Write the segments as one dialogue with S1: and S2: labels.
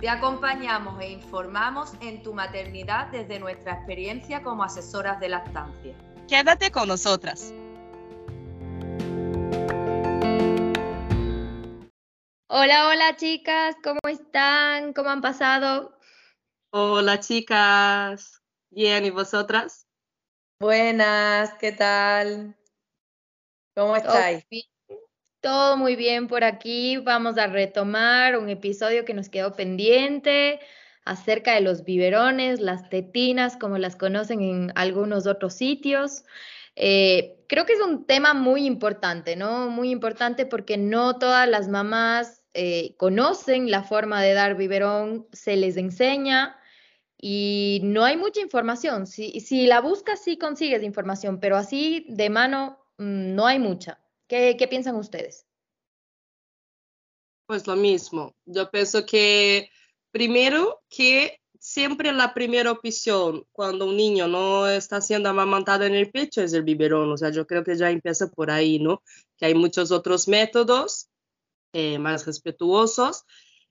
S1: Te acompañamos e informamos en tu maternidad desde nuestra experiencia como asesoras de lactancia.
S2: Quédate con nosotras.
S3: Hola, hola chicas, ¿cómo están? ¿Cómo han pasado?
S2: Hola chicas, bien, ¿y vosotras?
S1: Buenas, ¿qué tal? ¿Cómo estáis?
S3: Todo muy bien por aquí. Vamos a retomar un episodio que nos quedó pendiente acerca de los biberones, las tetinas, como las conocen en algunos otros sitios. Eh, creo que es un tema muy importante, ¿no? Muy importante porque no todas las mamás eh, conocen la forma de dar biberón, se les enseña y no hay mucha información. Si, si la buscas, sí consigues información, pero así de mano mm, no hay mucha. ¿Qué, piensan ustedes?
S2: Pues lo mismo. Yo pienso que primero que siempre la primera opción cuando un niño no está siendo amamantado en el pecho es el biberón. O sea, yo creo que ya empieza por ahí, ¿no? Que hay muchos otros métodos eh, más respetuosos.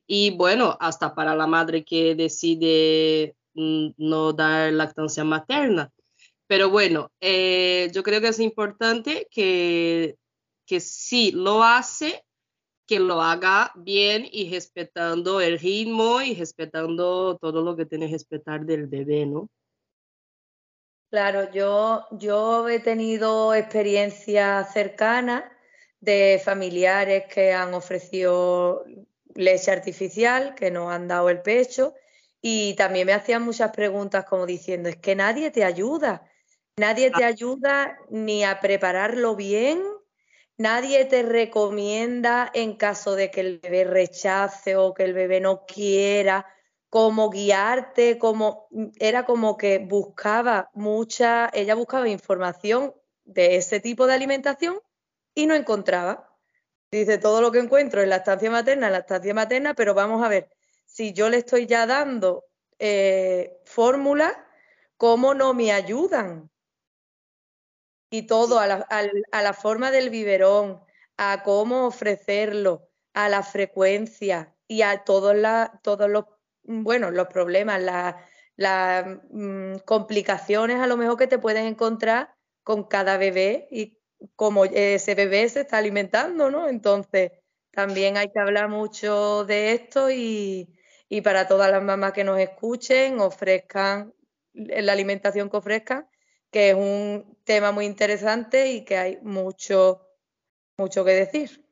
S2: Y bueno, hasta para la madre que decide mm, no dar lactancia materna. Pero bueno, eh, yo creo que es importante que que si lo hace, que lo haga bien y respetando el ritmo y respetando todo lo que tiene que respetar del bebé, ¿no?
S1: Claro, yo, yo he tenido experiencias cercanas de familiares que han ofrecido leche artificial, que nos han dado el pecho, y también me hacían muchas preguntas como diciendo, es que nadie te ayuda, nadie te ah. ayuda ni a prepararlo bien, Nadie te recomienda en caso de que el bebé rechace o que el bebé no quiera, cómo guiarte, como era como que buscaba mucha, ella buscaba información de ese tipo de alimentación y no encontraba. Dice, todo lo que encuentro en la estancia materna, en la estancia materna, pero vamos a ver, si yo le estoy ya dando eh, fórmulas, ¿cómo no me ayudan? Y todo a la, forma del biberón, a cómo ofrecerlo, a la frecuencia y a todos, todos los, bueno, los problemas, las mm, complicaciones a lo mejor que te puedes encontrar con cada bebé y cómo ese bebé se está alimentando, ¿no? Entonces, también hay que hablar mucho de esto y, y para todas las mamás que nos escuchen, ofrezcan la alimentación que ofrezcan, que es un tema muy interesante y que hay mucho, mucho que decir.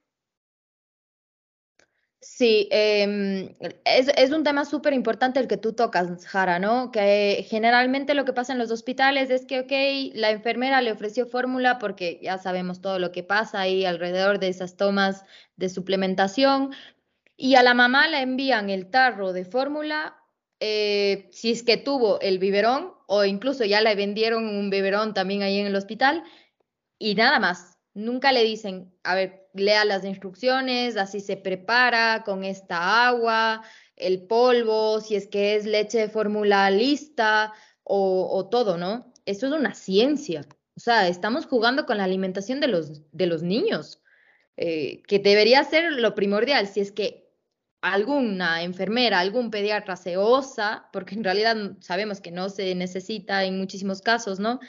S3: Sí, em, es, un tema súper importante el que tú tocas, Jara, ¿no? Que generalmente lo que pasa en los hospitales es que, ok, la enfermera le ofreció fórmula porque ya sabemos todo lo que pasa ahí alrededor de esas tomas de suplementación y a la mamá le envían el tarro de fórmula eh, si es que tuvo el biberón o incluso ya le vendieron un biberón también ahí en el hospital y nada más. Nunca le dicen, a ver, lea las instrucciones, así se prepara con esta agua, el polvo, si es que es leche de fórmula lista o, todo, ¿no? Esto es una ciencia. O sea, estamos jugando con la alimentación de los, de los niños, eh, que debería ser lo primordial. Si es que alguna enfermera, algún pediatra se osa, porque en realidad sabemos que no se necesita en muchísimos casos, ¿no?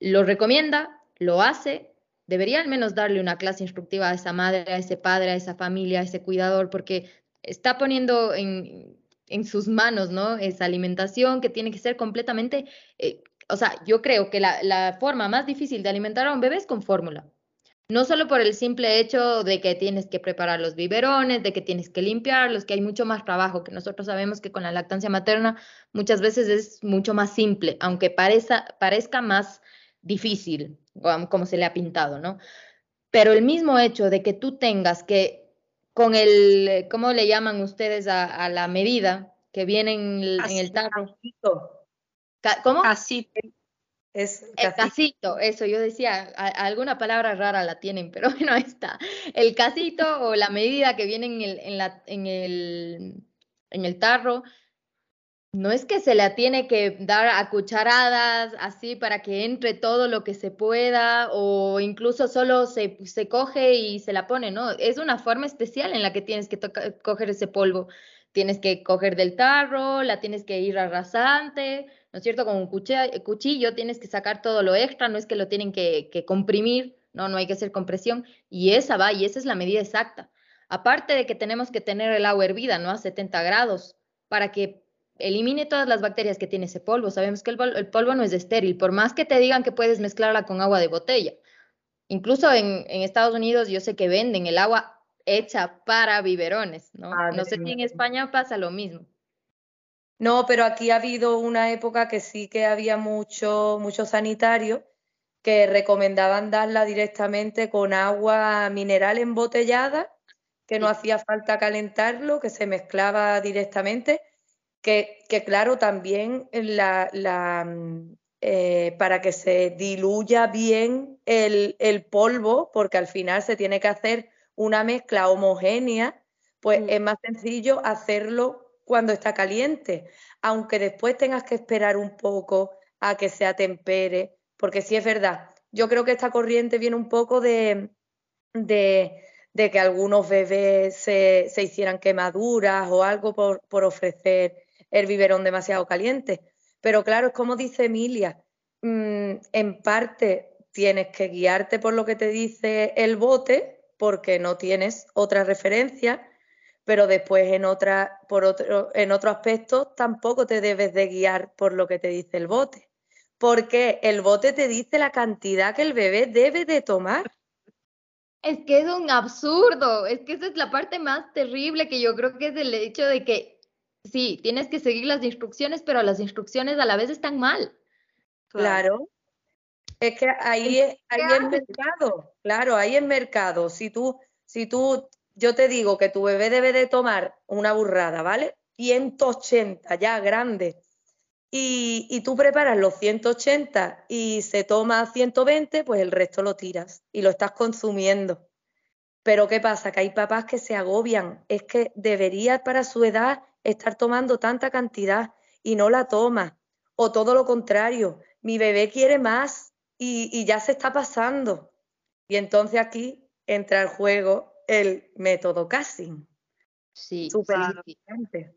S3: Lo recomienda, lo hace, debería al menos darle una clase instructiva a esa madre, a ese padre, a esa familia, a ese cuidador, porque está poniendo en, sus manos, ¿no? Esa alimentación que tiene que ser completamente, eh, o sea, yo creo que la, la forma más difícil de alimentar a un bebé es con fórmula. No solo por el simple hecho de que tienes que preparar los biberones, de que tienes que limpiarlos, que hay mucho más trabajo, que nosotros sabemos que con la lactancia materna muchas veces es mucho más simple, aunque parezca, parezca más difícil, como se le ha pintado, ¿no? Pero el mismo hecho de que tú tengas que, con el, ¿cómo le llaman ustedes a, la medida que viene en el, tarro?
S2: ¿Cómo? Casito.
S1: Es
S3: el casito, eso, yo decía, alguna palabra rara la tienen, pero bueno, está. El casito o la medida que viene en el, en la, en el, en el tarro, no es que se la tiene que dar a cucharadas así para que entre todo lo que se pueda o incluso solo se, se coge y se la pone, ¿no? Es una forma especial en la que tienes que coger ese polvo. Tienes que coger del tarro, la tienes que ir arrasante, ¿no es cierto? Con un cuchillo, tienes que sacar todo lo extra, no es que lo tienen que, que comprimir, no, no hay que hacer compresión. Y esa va, y esa es la medida exacta. Aparte de que tenemos que tener el agua hervida, ¿no? A 70 grados, para que elimine todas las bacterias que tiene ese polvo. Sabemos que el, polvo no es estéril, por más que te digan que puedes mezclarla con agua de botella. Incluso en, Estados Unidos yo sé que venden el agua hecha para biberones, ¿no? Ah, no sé si en España pasa lo mismo.
S1: No, pero aquí ha habido una época que sí que había mucho, mucho sanitario que recomendaban darla directamente con agua mineral embotellada, que no hacía falta calentarlo, que se mezclaba directamente que, claro, también la, mm, eh, para que se diluya bien el, polvo, porque al final se tiene que hacer una mezcla homogénea, pues mm. es más sencillo hacerlo cuando está caliente, aunque después tengas que esperar un poco a que se atempere, porque sí es verdad, yo creo que esta corriente viene un poco de, de, que algunos bebés se, hicieran quemaduras o algo por, ofrecer el biberón demasiado caliente. Pero claro, es como dice Emilia, mm, en parte tienes que guiarte por lo que te dice el bote, porque no tienes otra referencia, pero después en, otra, por otro, en otro aspecto tampoco te debes de guiar por lo que te dice el bote, porque el bote te dice la cantidad que el bebé debe de tomar.
S3: Es que es un absurdo, es que esa es la parte más terrible que yo creo que es el hecho de que sí, tienes que seguir las instrucciones, pero las instrucciones a la vez están mal.
S1: Claro. Es que ahí, es, ahí es mercado, claro, ahí es mercado. Si tú, si tú, yo te digo que tu bebé debe de tomar una burrada, ¿vale? 180 ya grande. Y, y tú preparas los 180 y se toma 120, pues el resto lo tiras y lo estás consumiendo. Pero ¿qué pasa? Que hay papás que se agobian. Es que debería para su edad estar tomando tanta cantidad y no la toma. O todo lo contrario, mi bebé quiere más y, ya se está pasando. Y entonces aquí entra el juego el método casting.
S2: Sí, súper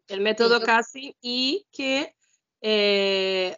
S2: El método casting y que eh,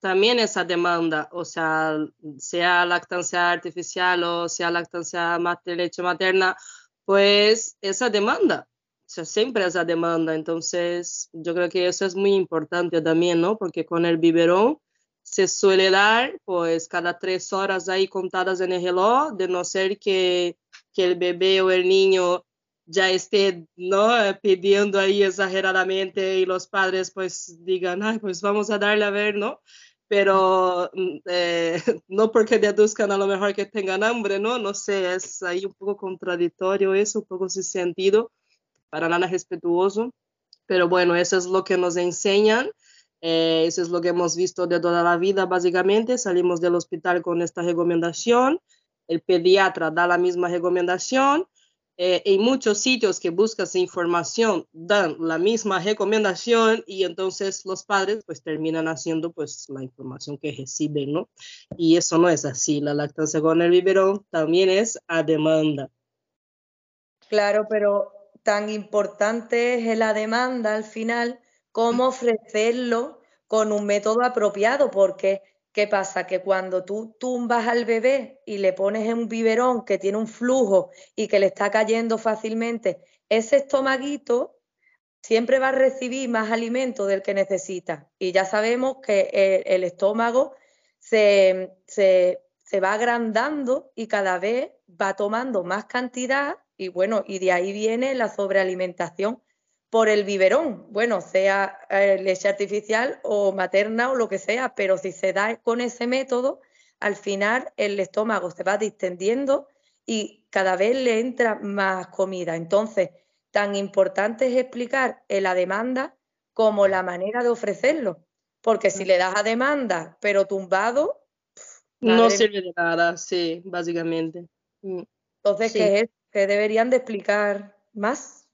S2: también esa demanda, o sea, sea lactancia artificial o sea lactancia mater, leche materna, pues esa demanda sea, siempre esa demanda. Entonces, yo creo que eso es muy importante también, ¿no? Porque con el biberón se suele dar, pues, cada tres horas ahí contadas en el reloj, de no ser que, que el bebé o el niño ya esté, ¿no? Pidiendo ahí exageradamente y los padres, pues, digan, ay, pues vamos a darle a ver, ¿no? pero mm, eh, no porque deduzcan a lo mejor que tengan hambre, ¿no? No sé, es ahí un poco contradictorio eso, un poco sin sentido para nada respetuoso, pero bueno, eso es lo que nos enseñan, eh, eso es lo que hemos visto de toda la vida, básicamente, salimos del hospital con esta recomendación, el pediatra da la misma recomendación, eh, en muchos sitios que buscas información dan la misma recomendación y entonces los padres pues terminan haciendo pues la información que reciben, ¿no? Y eso no es así, la lactancia con el biberón también es a demanda.
S1: Claro, pero tan importante es la demanda al final como ofrecerlo con un método apropiado, porque ¿qué pasa? Que cuando tú tumbas al bebé y le pones en un biberón que tiene un flujo y que le está cayendo fácilmente, ese estomaguito siempre va a recibir más alimento del que necesita. Y ya sabemos que el, estómago se, se, se va agrandando y cada vez va tomando más cantidad y bueno, y de ahí viene la sobrealimentación por el biberón, bueno, sea eh, leche artificial o materna o lo que sea, pero si se da con ese método, al final el estómago se va distendiendo y cada vez le entra más comida. Entonces, tan importante es explicar la demanda como la manera de ofrecerlo, porque si le das a demanda pero tumbado,
S2: No sirve de nada, sí, básicamente. Mm.
S1: Entonces, ¿qué es? ¿Qué deberían de explicar más?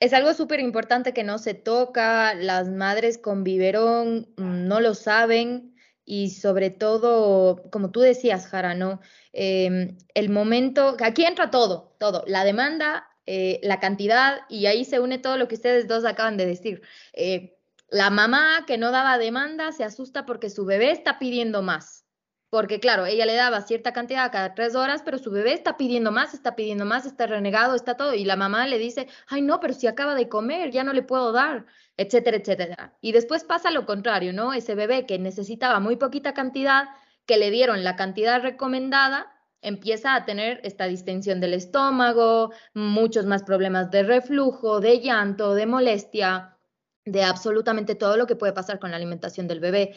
S3: Es algo súper importante que no se toca, las madres con biberón mm, no lo saben y sobre todo, como tú decías, Jara, ¿no? Em, el momento, aquí entra todo, todo, la demanda, eh, la cantidad y ahí se une todo lo que ustedes dos acaban de decir. Eh, la mamá que no daba demanda se asusta porque su bebé está pidiendo más. Porque claro, ella le daba cierta cantidad cada tres horas, pero su bebé está pidiendo más, está pidiendo más, está renegado, está todo. Y la mamá le dice, ay no, pero si acaba de comer, ya no le puedo dar, etcétera, etcétera. Y después pasa lo contrario, ¿no? Ese bebé que necesitaba muy poquita cantidad, que le dieron la cantidad recomendada, empieza a tener esta distensión del estómago, muchos más problemas de reflujo, de llanto, de molestia, de absolutamente todo lo que puede pasar con la alimentación del bebé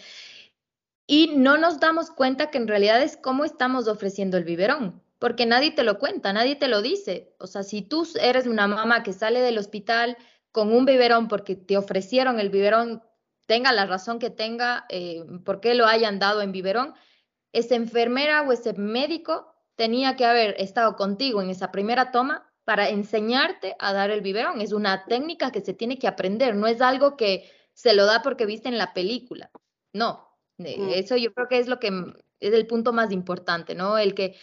S3: y no nos damos cuenta que en realidad es cómo estamos ofreciendo el biberón, porque nadie te lo cuenta, nadie te lo dice. O sea, si tú eres una mamá que sale del hospital con un biberón porque te ofrecieron el biberón, tenga la razón que tenga, eh, por qué lo hayan dado en biberón, esa enfermera o ese médico tenía que haber estado contigo en esa primera toma para enseñarte a dar el biberón. Es una técnica que se tiene que aprender, no es algo que se lo da porque viste en la película. No. Eso yo creo que es lo que es el punto más importante, ¿no? El que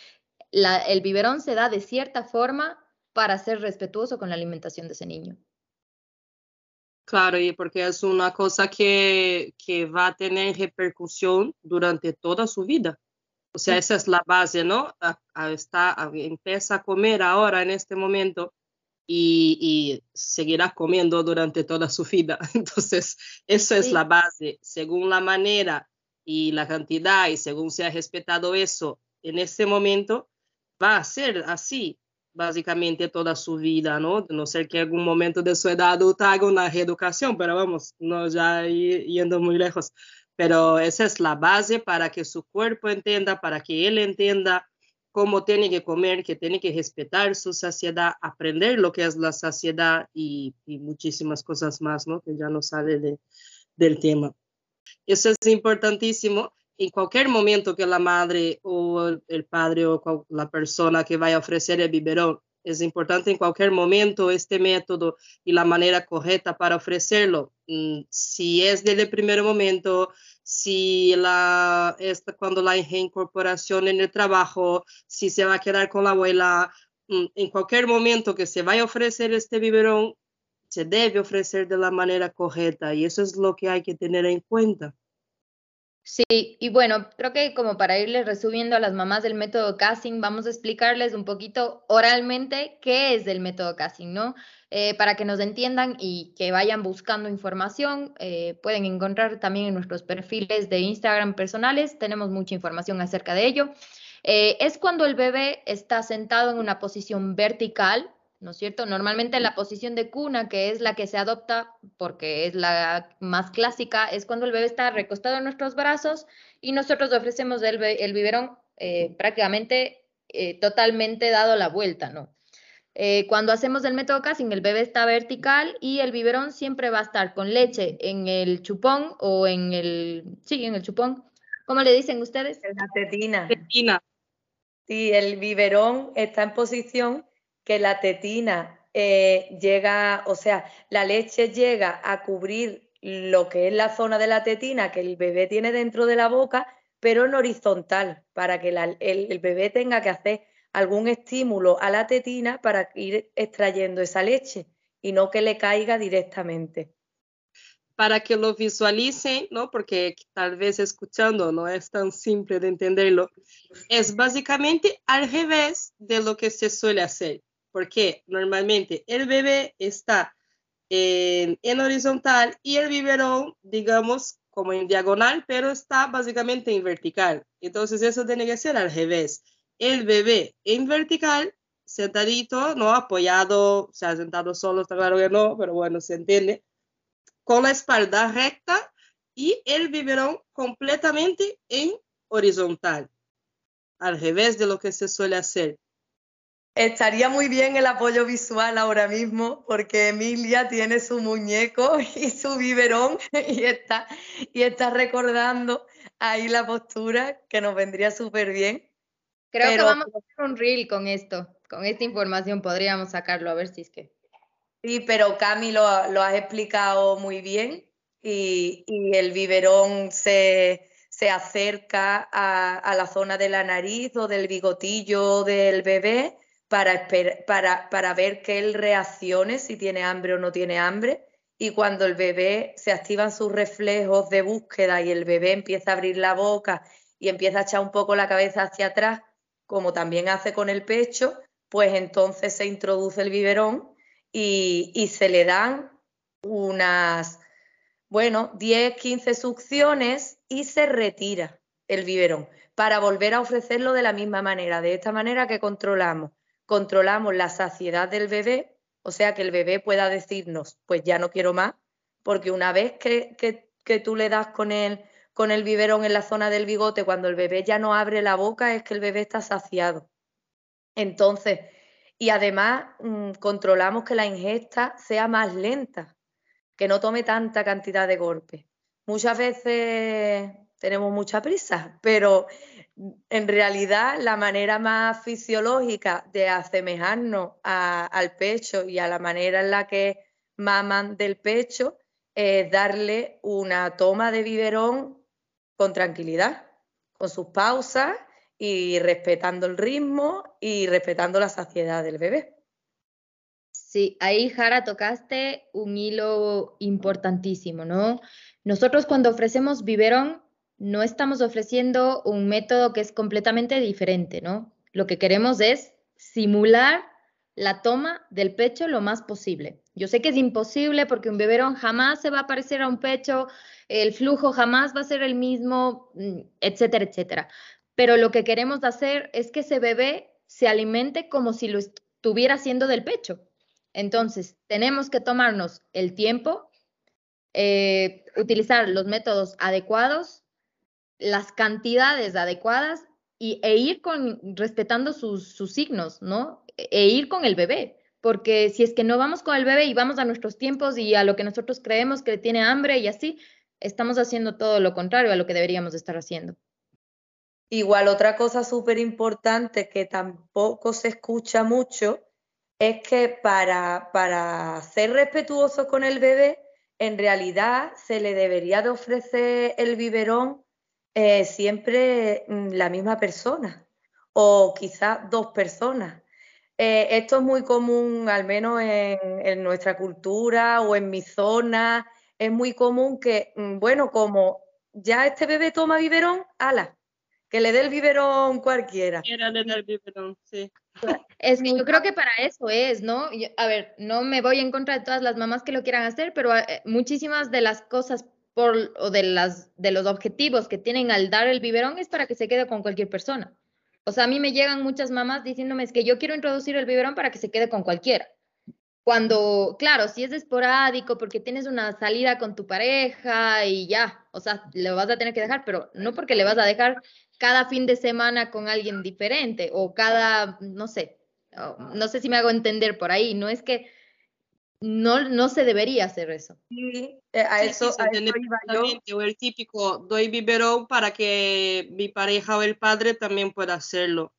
S3: el biberón se da de cierta forma para ser respetuoso con la alimentación de ese niño.
S2: Claro, y porque es una cosa que, que va a tener repercusión durante toda su vida. O sea, esa es la base, ¿no? está, empieza a comer ahora en este momento y, y, seguirá comiendo durante toda su vida. Entonces, eso es la base. Según la manera y la cantidad y según se ha respetado eso en ese momento, va a ser así básicamente toda su vida, ¿no? No ser que algún momento de su edad adulta haga una reeducación, pero vamos, no ya yendo muy lejos. Pero esa es la base para que su cuerpo entienda, para que él entienda cómo tiene que comer, que tiene que respetar su saciedad, aprender lo que es la saciedad y, muchísimas cosas más, ¿no? Que ya no sale de, del tema. Eso es importantísimo. En cualquier momento que la madre o el padre o la persona que vaya a ofrecer el biberón, es importante en cualquier momento este método y la manera correcta para ofrecerlo. Mm, si es desde el primer momento, si la, esta, cuando la reincorporación en el trabajo, si se va a quedar con la abuela, mm, en cualquier momento que se vaya a ofrecer este biberón, se debe ofrecer de la manera correcta y eso es lo que hay que tener en cuenta.
S3: Sí, y bueno, creo que como para irles resumiendo a las mamás del método casting, vamos a explicarles un poquito oralmente qué es el método casting, ¿no? Eh, para que nos entiendan y que vayan buscando información, eh, pueden encontrar también en nuestros perfiles de Instagram personales, tenemos mucha información acerca de ello. Eh, es cuando el bebé está sentado en una posición vertical, ¿no es cierto? Normalmente la posición de cuna, que es la que se adopta porque es la más clásica, es cuando el bebé está recostado en nuestros brazos y nosotros ofrecemos el, biberón eh, prácticamente eh, totalmente dado la vuelta, ¿no? Eh, cuando hacemos el método casting, el bebé está vertical y el biberón siempre va a estar con leche en el chupón o en el, sí, en el chupón. ¿Cómo le dicen ustedes?
S1: En la tetina. tetina. Sí, el biberón está en posición que la tetina eh, llega, o sea, la leche llega a cubrir lo que es la zona de la tetina que el bebé tiene dentro de la boca, pero en horizontal, para que el, bebé tenga que hacer algún estímulo a la tetina para ir extrayendo esa leche y no que le caiga directamente.
S2: Para que lo visualicen, ¿no? Porque tal vez escuchando no es tan simple de entenderlo. Es básicamente al revés de lo que se suele hacer porque normalmente el bebé está en, horizontal y el biberón, digamos, como en diagonal, pero está básicamente en vertical. Entonces eso tiene que ser al revés. El bebé en vertical, sentadito, no apoyado, o sea, sentado solo, está claro que no, pero bueno, se entiende, con la espalda recta y el biberón completamente en horizontal, al revés de lo que se suele hacer.
S1: Estaría muy bien el apoyo visual ahora mismo porque Emilia tiene su muñeco y su biberón y está, y está recordando ahí la postura, que nos vendría súper bien.
S3: Creo que vamos a hacer un reel con esto, con esta información podríamos sacarlo, a ver si es que.
S1: Sí, pero Cami lo, lo has explicado muy bien y, el biberón se, acerca a, la zona de la nariz o del bigotillo del bebé para, ver que él reaccione si tiene hambre o no tiene hambre. Y cuando el bebé se activan sus reflejos de búsqueda y el bebé empieza a abrir la boca y empieza a echar un poco la cabeza hacia atrás, como también hace con el pecho, pues entonces se introduce el biberón y, y se le dan unas bueno, 10, 15 succiones y se retira el biberón para volver a ofrecerlo de la misma manera. De esta manera que controlamos, controlamos la saciedad del bebé, o sea que el bebé pueda decirnos, pues ya no quiero más, porque una vez que, que, tú le das con el, con el biberón en la zona del bigote, cuando el bebé ya no abre la boca, es que el bebé está saciado. Entonces, y además mm, controlamos que la ingesta sea más lenta, que no tome tanta cantidad de golpes. Muchas veces tenemos mucha prisa, pero en realidad la manera más fisiológica de asemejarnos al pecho y a la manera en la que maman del pecho es darle una toma de biberón con tranquilidad, con sus pausas y respetando el ritmo y respetando la saciedad del bebé.
S3: Sí, ahí Jara tocaste un hilo importantísimo, ¿no? Nosotros cuando ofrecemos biberón no estamos ofreciendo un método que es completamente diferente, ¿no? Lo que queremos es simular la toma del pecho lo más posible. Yo sé que es imposible porque un biberón jamás se va a parecer a un pecho, el flujo jamás va a ser el mismo, mm, etcétera, etcétera. Pero lo que queremos hacer es que ese bebé se alimente como si lo estuviera haciendo del pecho. Entonces, tenemos que tomarnos el tiempo, eh, utilizar los métodos adecuados, las cantidades adecuadas y, e ir con, respetando sus, sus signos, ¿no? E ir con el bebé. Porque si es que no vamos con el bebé y vamos a nuestros tiempos y a lo que nosotros creemos que tiene hambre y así, estamos haciendo todo lo contrario a lo que deberíamos estar haciendo.
S1: Igual otra cosa súper importante que tampoco se escucha mucho es que para, para ser respetuosos con el bebé, en realidad se le debería de ofrecer el biberón eh, siempre mm, la misma persona o quizás dos personas. Eh, esto es muy común, al menos en, en, nuestra cultura o en mi zona, es muy común que, mm, bueno, como ya este bebé toma biberón, ala, que le dé el biberón cualquiera.
S2: Quiera le el biberón, sí.
S3: Es que yo creo que para eso es, ¿no? a ver, no me voy en contra de todas las mamás que lo quieran hacer, pero eh, muchísimas de las cosas o de los objetivos que tienen al dar el biberón es para que se quede con cualquier persona. O sea, a mí me llegan muchas mamás diciéndome es que yo quiero introducir el biberón para que se quede con cualquiera. Cuando, claro, si es esporádico porque tienes una salida con tu pareja y ya, o sea, le vas a tener que dejar, pero no porque le vas a dejar cada fin de semana con alguien diferente o cada, no sé, no sé si me hago entender por ahí, no es que no, no se debería hacer eso.
S1: Sí, eh, a eso,
S2: O el típico, doy biberón para que mi pareja o el padre también pueda hacerlo.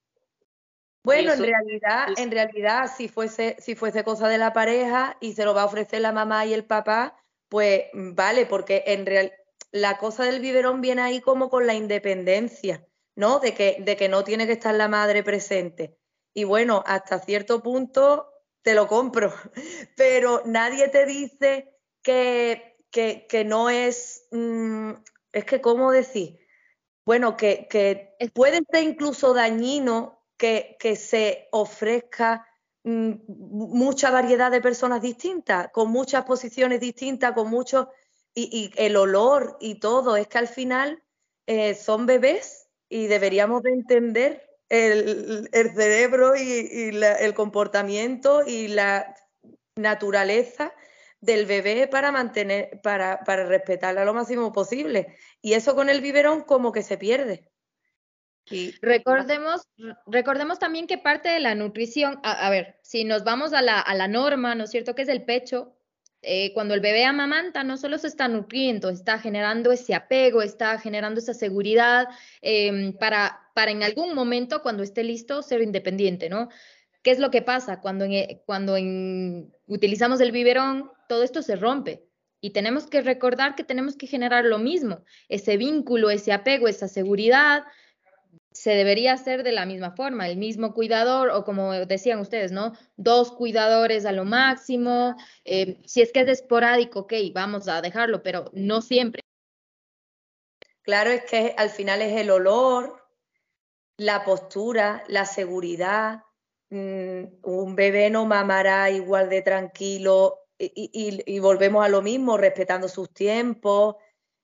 S1: Bueno, en realidad, en realidad, si fuese, si fuese cosa de la pareja y se lo va a ofrecer la mamá y el papá, pues vale, porque en real, la cosa del biberón viene ahí como con la independencia. ¿no? De que, de que no tiene que estar la madre presente. Y bueno, hasta cierto punto te lo compro, pero nadie te dice que, que, no es, mm, es que, ¿cómo decir? Bueno, que, que puede ser incluso dañino que, que se ofrezca mm, mucha variedad de personas distintas, con muchas posiciones distintas, con muchos, y, el olor y todo, es que al final eh, son bebés y deberíamos de entender el, cerebro y, el comportamiento y la naturaleza del bebé para mantener, para, para respetarla lo máximo posible. Y eso con el biberón como que se pierde.
S3: Y... Recordemos, recordemos también que parte de la nutrición, a, ver, si nos vamos a la, a la norma, ¿no es cierto? Que es el pecho, eh, cuando el bebé amamanta, no solo se está nutriendo, está generando ese apego, está generando esa seguridad em, para, para en algún momento, cuando esté listo, ser independiente, ¿no? ¿Qué es lo que pasa? Cuando, cuando utilizamos el biberón, todo esto se rompe. Y tenemos que recordar que tenemos que generar lo mismo, ese vínculo, ese apego, esa seguridad, se debería hacer de la misma forma, el mismo cuidador o como decían ustedes, ¿no? Dos cuidadores a lo máximo. Eh, si es que es esporádico, ok, vamos a dejarlo, pero no siempre.
S1: Claro, es que al final es el olor, la postura, la seguridad. Mm, un bebé no mamará igual de tranquilo y, volvemos a lo mismo, respetando sus tiempos.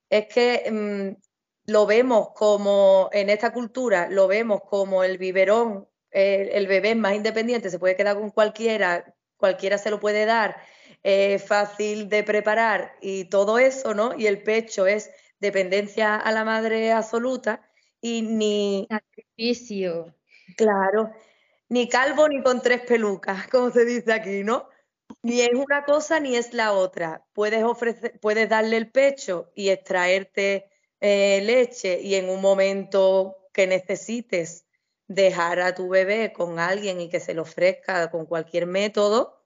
S1: Es que mm, lo vemos como, en esta cultura, lo vemos como el biberón, el, bebé más independiente, se puede quedar con cualquiera, cualquiera se lo puede dar, es fácil de preparar y todo eso, ¿no? Y el pecho es dependencia a la madre absoluta y ni...
S3: Sacrificio.
S1: Claro, ni calvo ni con tres pelucas, como se dice aquí, ¿no? Ni es una cosa ni es la otra. Puedes ofrecer, puedes darle el pecho y extraerte eh, leche y en un momento que necesites dejar a tu bebé con alguien y que se lo ofrezca con cualquier método.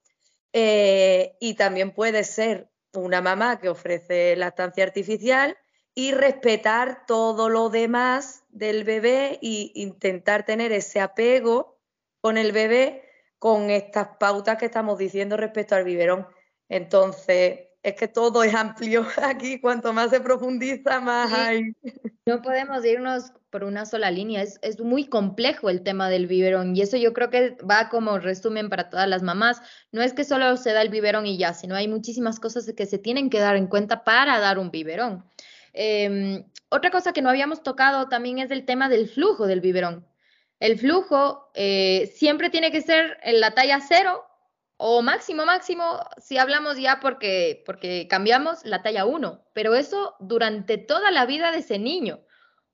S1: Eh, y también puede ser una mamá que ofrece lactancia artificial y respetar todo lo demás del bebé e intentar tener ese apego con el bebé con estas pautas que estamos diciendo respecto al biberón. Entonces, es que todo es amplio aquí, cuanto más se profundiza, más hay.
S3: No podemos irnos por una sola línea, es, es, muy complejo el tema del biberón y eso yo creo que va como resumen para todas las mamás. No es que solo se da el biberón y ya, sino hay muchísimas cosas que se tienen que dar en cuenta para dar un biberón. Em, otra cosa que no habíamos tocado también es el tema del flujo del biberón. El flujo eh, siempre tiene que ser en la talla cero o máximo, máximo, si hablamos ya porque, porque cambiamos la talla 1, pero eso durante toda la vida de ese niño,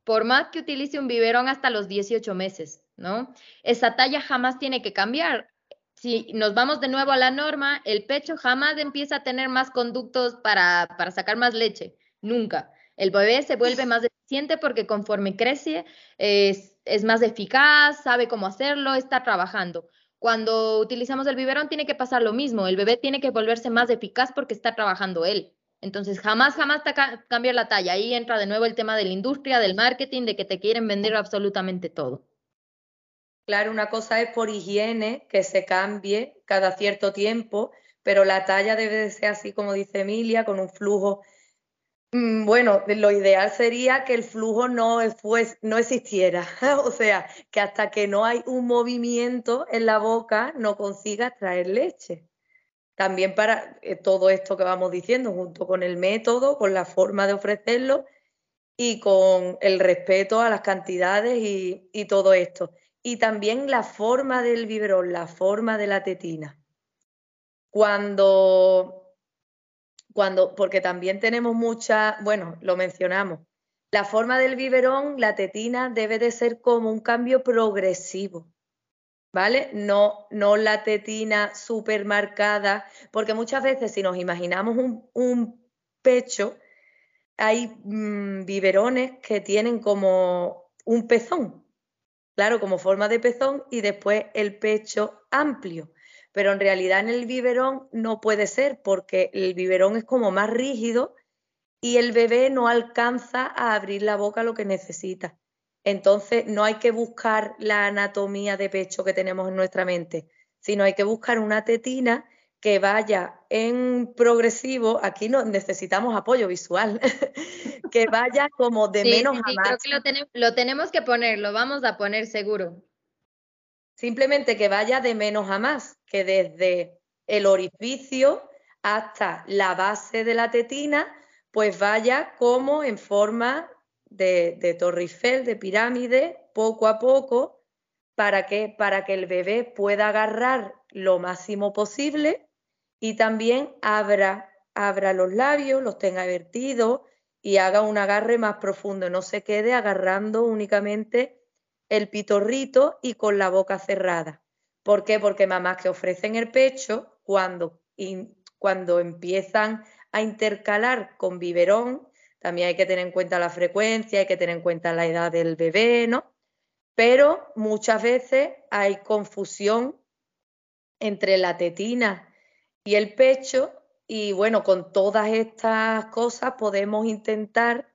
S3: por más que utilice un biberón hasta los 18 meses, ¿no? Esa talla jamás tiene que cambiar. Si nos vamos de nuevo a la norma, el pecho jamás empieza a tener más conductos para, para sacar más leche, nunca. El bebé se vuelve más eficiente porque conforme crece es, es más eficaz, sabe cómo hacerlo, está trabajando. Cuando utilizamos el biberón tiene que pasar lo mismo, el bebé tiene que volverse más eficaz porque está trabajando él. Entonces, jamás, jamás te cambia la talla. Ahí entra de nuevo el tema de la industria, del marketing, de que te quieren vender absolutamente todo.
S1: Claro, una cosa es por higiene, que se cambie cada cierto tiempo, pero la talla debe de ser así como dice Emilia, con un flujo bueno, lo ideal sería que el flujo no, no existiera, o sea, que hasta que no hay un movimiento en la boca no consiga traer leche. También para eh, todo esto que vamos diciendo, junto con el método, con la forma de ofrecerlo y con el respeto a las cantidades y, y todo esto. Y también la forma del biberón, la forma de la tetina. Cuando cuando, porque también tenemos mucha, bueno, lo mencionamos, la forma del biberón, la tetina, debe de ser como un cambio progresivo, ¿vale? No, no la tetina súper marcada, porque muchas veces si nos imaginamos un, pecho, hay mm, biberones que tienen como un pezón, claro, como forma de pezón y después el pecho amplio pero en realidad en el biberón no puede ser porque el biberón es como más rígido y el bebé no alcanza a abrir la boca lo que necesita. Entonces no hay que buscar la anatomía de pecho que tenemos en nuestra mente, sino hay que buscar una tetina que vaya en progresivo, aquí no, necesitamos apoyo visual, que vaya como de menos a más.
S3: Creo que lo, lo tenemos que poner, lo vamos a poner seguro.
S1: Simplemente que vaya de menos a más, que desde el orificio hasta la base de la tetina, pues vaya como en forma de, de Torre de pirámide, poco a poco, para que, para que el bebé pueda agarrar lo máximo posible y también abra, abra los labios, los tenga vertidos y haga un agarre más profundo, no se quede agarrando únicamente el pitorrito y con la boca cerrada. ¿Por qué? Porque mamás que ofrecen el pecho, cuando, cuando empiezan a intercalar con biberón, también hay que tener en cuenta la frecuencia, hay que tener en cuenta la edad del bebé, ¿no? Pero muchas veces hay confusión entre la tetina y el pecho y bueno, con todas estas cosas podemos intentar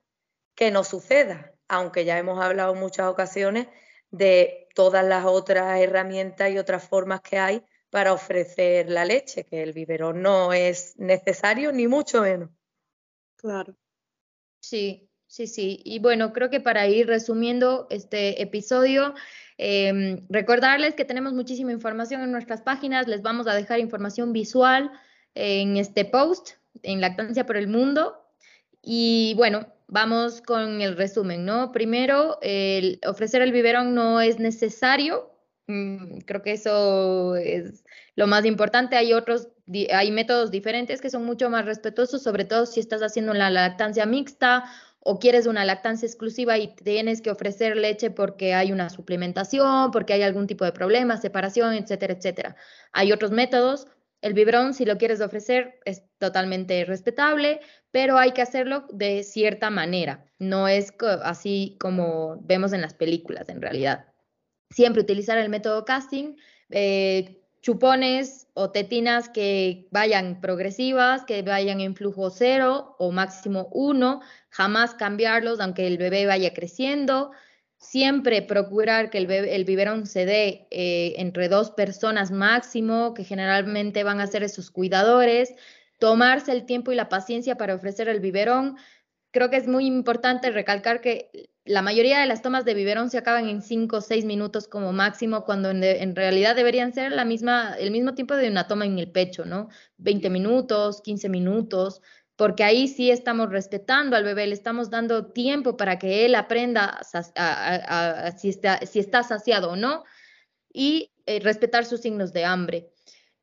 S1: que no suceda, aunque ya hemos hablado en muchas ocasiones de todas las otras herramientas y otras formas que hay para ofrecer la leche, que el biberón no es necesario ni mucho menos.
S2: Claro.
S3: Sí, sí, sí. Y bueno, creo que para ir resumiendo este episodio, em, recordarles que tenemos muchísima información en nuestras páginas, les vamos a dejar información visual en este post, en Lactancia por el Mundo. Y bueno, vamos con el resumen, ¿no? Primero, el ofrecer el biberón no es necesario. Mm, creo que eso es lo más importante. Hay otros, hay métodos diferentes que son mucho más respetuosos, sobre todo si estás haciendo la lactancia mixta o quieres una lactancia exclusiva y tienes que ofrecer leche porque hay una suplementación, porque hay algún tipo de problema, separación, etcétera, etcétera. Hay otros métodos el biberón, si lo quieres ofrecer, es totalmente respetable, pero hay que hacerlo de cierta manera. No es así como vemos en las películas, en realidad. Siempre utilizar el método casting, eh, chupones o tetinas que vayan progresivas, que vayan en flujo cero o máximo uno, jamás cambiarlos aunque el bebé vaya creciendo siempre procurar que el, biberón se dé eh, entre dos personas máximo, que generalmente van a ser esos cuidadores, tomarse el tiempo y la paciencia para ofrecer el biberón. Creo que es muy importante recalcar que la mayoría de las tomas de biberón se acaban en 5 o 6 minutos como máximo, cuando en, en, realidad deberían ser la misma, el mismo tiempo de una toma en el pecho, ¿no? 20 minutos, 15 minutos, porque ahí sí estamos respetando al bebé, le estamos dando tiempo para que él aprenda si, está, si, está, saciado o no y eh, respetar sus signos de hambre.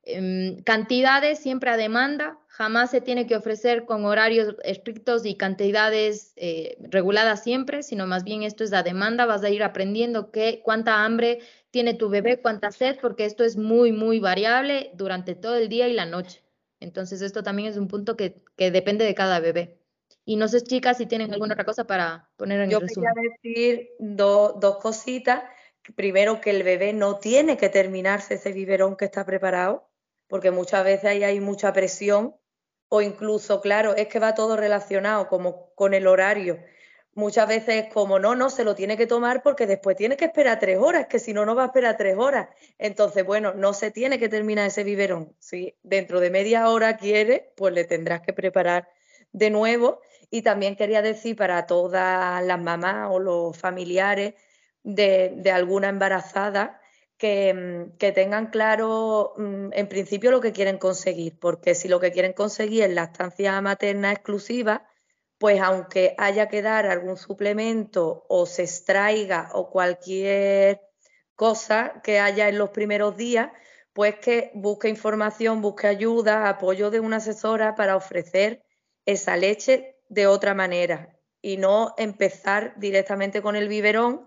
S3: Em, cantidades siempre a demanda, jamás se tiene que ofrecer con horarios estrictos y cantidades eh, reguladas siempre, sino más bien esto es a demanda, vas a ir aprendiendo qué, cuánta hambre tiene tu bebé, cuánta sed, porque esto es muy, muy variable durante todo el día y la noche. Entonces, esto también es un punto que, depende de cada bebé. Y no sé, chicas, si tienen alguna otra cosa para poner en
S1: Yo
S3: el resumen.
S1: Yo quería decir dos cositas. Primero, que el bebé no tiene que terminarse ese biberón que está preparado, porque muchas veces ahí hay mucha presión o incluso, claro, es que va todo relacionado como con el horario muchas veces es como, no, no, se lo tiene que tomar porque después tiene que esperar tres horas, que si no, no va a esperar tres horas. Entonces, bueno, no se tiene que terminar ese biberón. Si dentro de media hora quiere, pues le tendrás que preparar de nuevo. Y también quería decir para todas las mamás o los familiares de, alguna embarazada que, mm, tengan claro mm, en principio lo que quieren conseguir, porque si lo que quieren conseguir es la estancia materna exclusiva, pues aunque haya que dar algún suplemento o se extraiga o cualquier cosa que haya en los primeros días, pues que busque información, busque ayuda, apoyo de una asesora para ofrecer esa leche de otra manera y no empezar directamente con el biberón,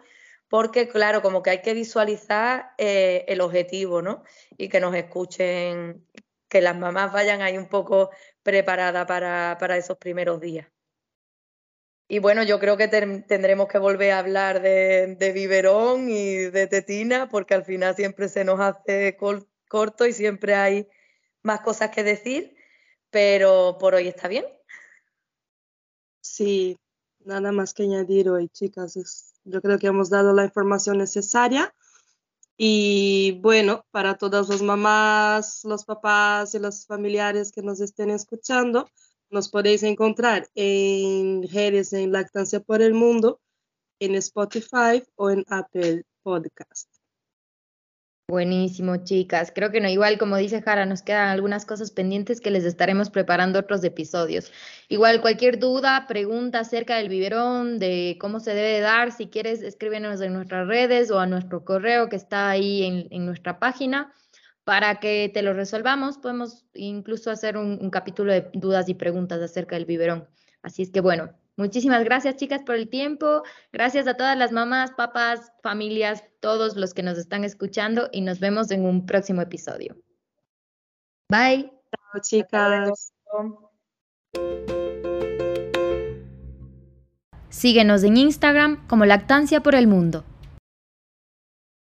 S1: porque claro, como que hay que visualizar eh, el objetivo, ¿no? Y que nos escuchen, que las mamás vayan ahí un poco preparadas para esos primeros días. Y bueno, yo creo que tendremos que volver a hablar de, biberón y de tetina, porque al final siempre se nos hace corto y siempre hay más cosas que decir, pero por hoy está bien.
S2: Sí, nada más que añadir hoy, chicas. yo creo que hemos dado la información necesaria. Y bueno, para todas las mamás, los papás y los familiares que nos estén escuchando, nos podéis encontrar en redes en Lactancia por el Mundo, en Spotify o en Apple Podcast.
S3: Buenísimo, chicas. Creo que no, igual como dice Jara, nos quedan algunas cosas pendientes que les estaremos preparando otros episodios. Igual cualquier duda, pregunta acerca del biberón, de cómo se debe dar, si quieres, escríbenos en nuestras redes o a nuestro correo que está ahí en, en nuestra página para que te lo resolvamos, podemos incluso hacer un, capítulo de dudas y preguntas acerca del biberón. Así es que bueno, muchísimas gracias chicas por el tiempo. Gracias a todas las mamás, papás, familias, todos los que nos están escuchando y nos vemos en un próximo episodio. Bye.
S2: chicas.
S3: Síguenos en Instagram como Lactancia por el Mundo.